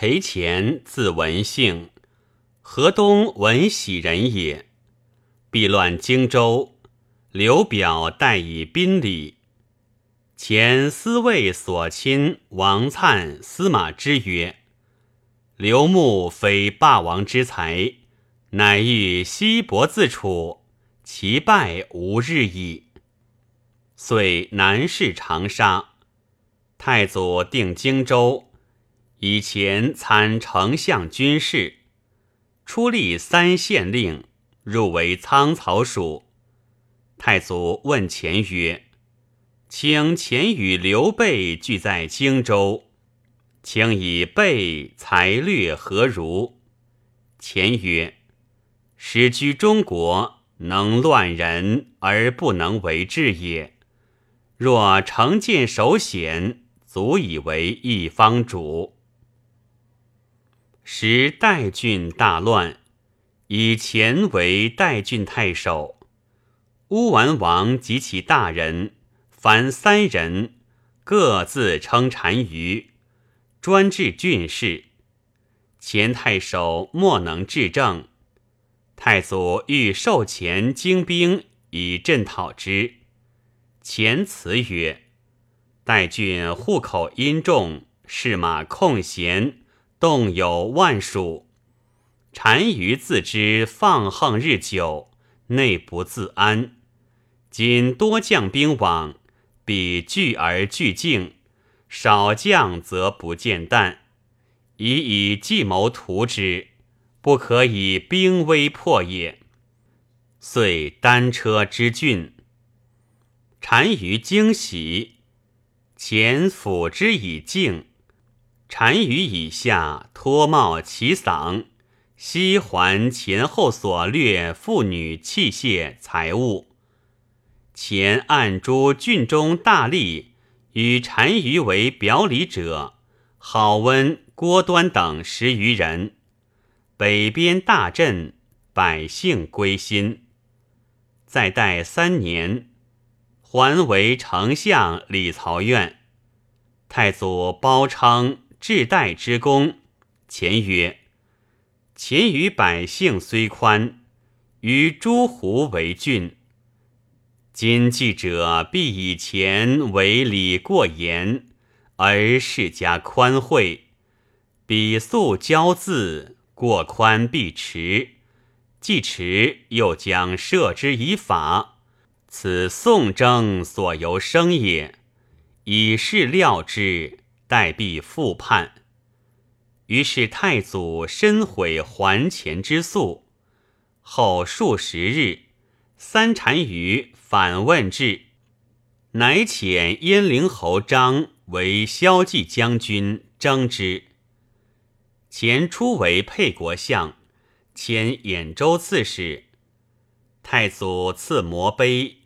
裴虔字文姓，河东文喜人也。避乱荆州，刘表待以宾礼。前司卫所亲王粲、司马之曰：“刘穆非霸王之才，乃欲西伯自处，其败无日矣。”遂南市长沙。太祖定荆州，以前参丞相军事，出立三县令。入为仓曹属。太祖问钱曰：“请钱与刘备聚在荆州，请以备才略何如？”钱曰：“使居中国，能乱人而不能为治也。若成见守险，足以为一方主。”时代郡大乱。以前为代郡太守，乌丸王及其大人，凡三人，各自称单于，专治郡事。前太守莫能治政，太祖欲授前精兵以镇讨之。前辞曰：“代郡户口殷重，士马空闲，动有万数。”单于自知放横日久，内不自安。今多将兵往，彼聚而俱静；少将则不见旦。以以计谋图之，不可以兵威破也。遂单车之郡。单于惊喜，前抚之以静。单于以下脱帽齐嗓。悉还前后所掠妇女器械财物，前按诸郡中大吏与单于为表里者，郝温、郭端等十余人。北边大震，百姓归心。再待三年，还为丞相李曹院。太祖褒称至代之功，前曰。秦与百姓虽宽，于诸胡为郡。今记者必以前为礼过严，而世家宽惠；彼素骄恣，过宽必迟，既迟又将赦之以法。此宋征所由生也。以是料之，待必复叛。于是太祖深悔还钱之诉，后数十日，三单于反问至，乃遣燕陵侯张为骁骑将军征之。前初为沛国相，迁兖州刺史。太祖赐摩碑，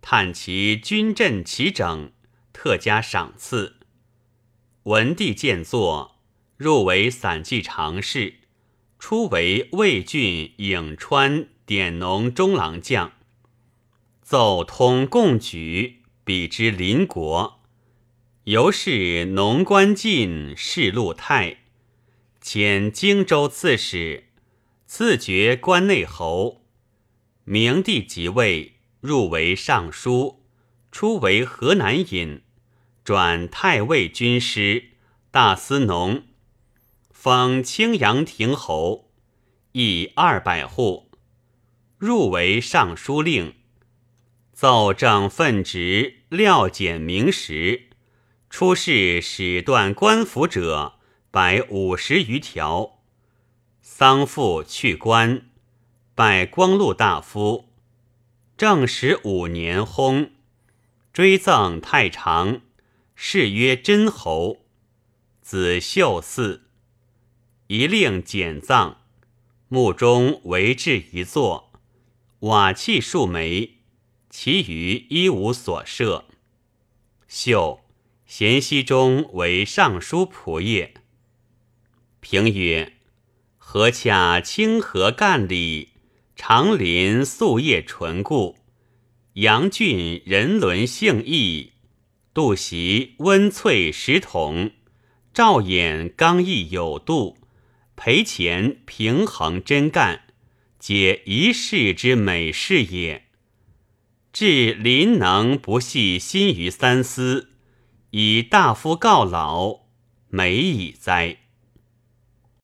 叹其军阵齐整，特加赏赐。文帝见作。入为散骑常侍，初为魏郡颍川典农中郎将，奏通贡举，比之邻国。由是农官进，仕禄泰，迁荆州刺史，赐爵关内侯。明帝即位，入为尚书，初为河南尹，转太尉军师，大司农。封青阳亭侯，邑二百户，入为尚书令，奏政分职，料简明实。出仕使断官府者，百五十余条。丧父去官，拜光禄大夫。正始五年薨，追赠太常，谥曰真侯，子秀嗣。一令简葬，墓中为置一座，瓦器数枚，其余一无所设。秀。咸熙中为尚书仆射。平曰：何恰清河干里，长林素叶纯固，阳郡人伦性义，杜袭温翠石统。赵衍刚毅有度，裴虔平衡真干，皆一世之美事也。至临能不系心于三思，以大夫告老，美矣哉！